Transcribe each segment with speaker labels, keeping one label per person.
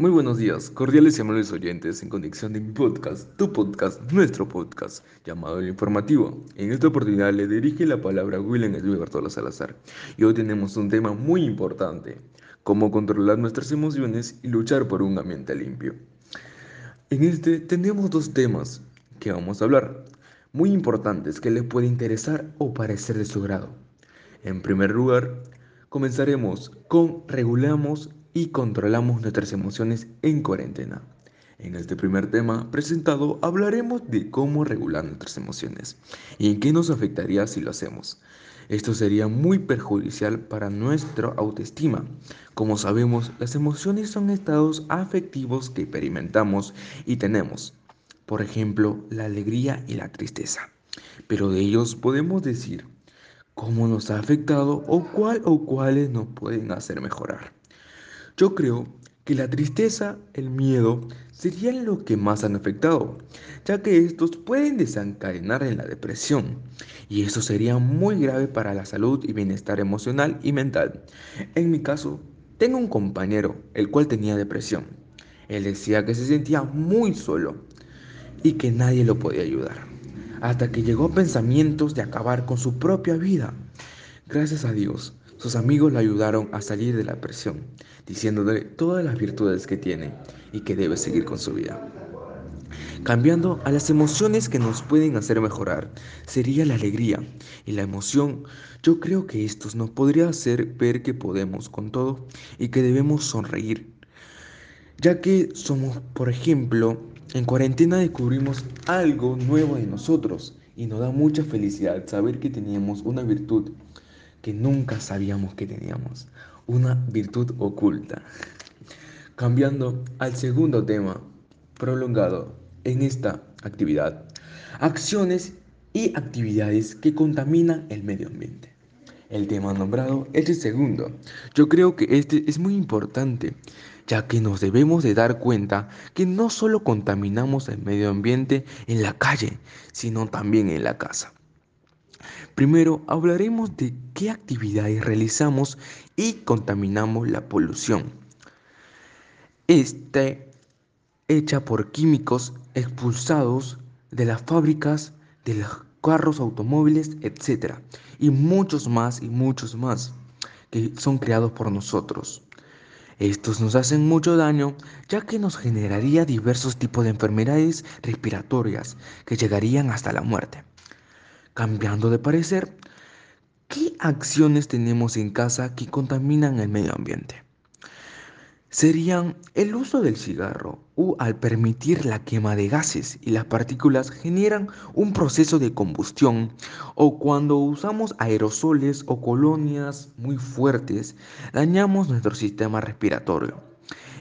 Speaker 1: Muy buenos días, cordiales y amables oyentes en conexión de mi podcast, tu podcast, nuestro podcast, llamado El Informativo. En esta oportunidad le dirige la palabra a William Edwin Salazar. Y hoy tenemos un tema muy importante, cómo controlar nuestras emociones y luchar por un ambiente limpio. En este tenemos dos temas que vamos a hablar, muy importantes que les puede interesar o parecer de su grado. En primer lugar, comenzaremos con regulamos y controlamos nuestras emociones en cuarentena. En este primer tema presentado hablaremos de cómo regular nuestras emociones y en qué nos afectaría si lo hacemos. Esto sería muy perjudicial para nuestra autoestima. Como sabemos, las emociones son estados afectivos que experimentamos y tenemos. Por ejemplo, la alegría y la tristeza. Pero de ellos podemos decir cómo nos ha afectado o cuál o cuáles nos pueden hacer mejorar. Yo creo que la tristeza, el miedo, serían lo que más han afectado, ya que estos pueden desencadenar en la depresión, y eso sería muy grave para la salud y bienestar emocional y mental. En mi caso, tengo un compañero, el cual tenía depresión. Él decía que se sentía muy solo y que nadie lo podía ayudar, hasta que llegó a pensamientos de acabar con su propia vida. Gracias a Dios, sus amigos le ayudaron a salir de la presión, diciéndole todas las virtudes que tiene y que debe seguir con su vida. Cambiando a las emociones que nos pueden hacer mejorar, sería la alegría y la emoción. Yo creo que estos nos podría hacer ver que podemos con todo y que debemos sonreír. Ya que somos, por ejemplo, en cuarentena descubrimos algo nuevo de nosotros y nos da mucha felicidad saber que teníamos una virtud que nunca sabíamos que teníamos, una virtud oculta. Cambiando al segundo tema prolongado en esta actividad, acciones y actividades que contaminan el medio ambiente. El tema nombrado es el segundo. Yo creo que este es muy importante, ya que nos debemos de dar cuenta que no solo contaminamos el medio ambiente en la calle, sino también en la casa. Primero hablaremos de qué actividades realizamos y contaminamos la polución. Este hecha por químicos expulsados de las fábricas, de los carros, automóviles, etc. Y muchos más y muchos más que son creados por nosotros. Estos nos hacen mucho daño ya que nos generaría diversos tipos de enfermedades respiratorias que llegarían hasta la muerte. Cambiando de parecer, ¿qué acciones tenemos en casa que contaminan el medio ambiente? Serían el uso del cigarro o al permitir la quema de gases y las partículas generan un proceso de combustión o cuando usamos aerosoles o colonias muy fuertes dañamos nuestro sistema respiratorio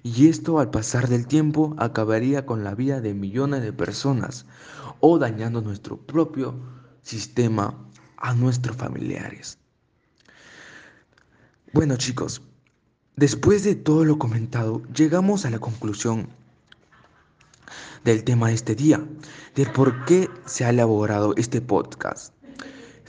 Speaker 1: y esto al pasar del tiempo acabaría con la vida de millones de personas o dañando nuestro propio sistema a nuestros familiares. Bueno chicos, después de todo lo comentado, llegamos a la conclusión del tema de este día, de por qué se ha elaborado este podcast.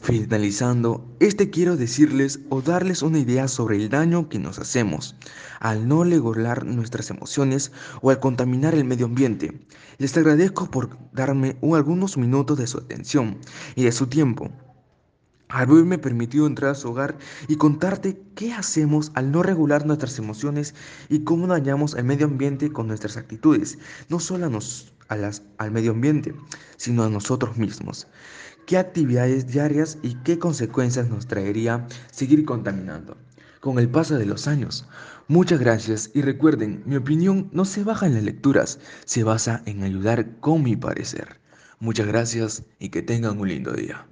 Speaker 1: Finalizando, este quiero decirles o darles una idea sobre el daño que nos hacemos al no regular nuestras emociones o al contaminar el medio ambiente. Les agradezco por darme algunos minutos de su atención y de su tiempo. Haberme permitido entrar a su hogar y contarte qué hacemos al no regular nuestras emociones y cómo dañamos el medio ambiente con nuestras actitudes, no solo a nos, al medio ambiente, sino a nosotros mismos qué actividades diarias y qué consecuencias nos traería seguir contaminando con el paso de los años. Muchas gracias y recuerden, mi opinión no se baja en las lecturas, se basa en ayudar con mi parecer. Muchas gracias y que tengan un lindo día.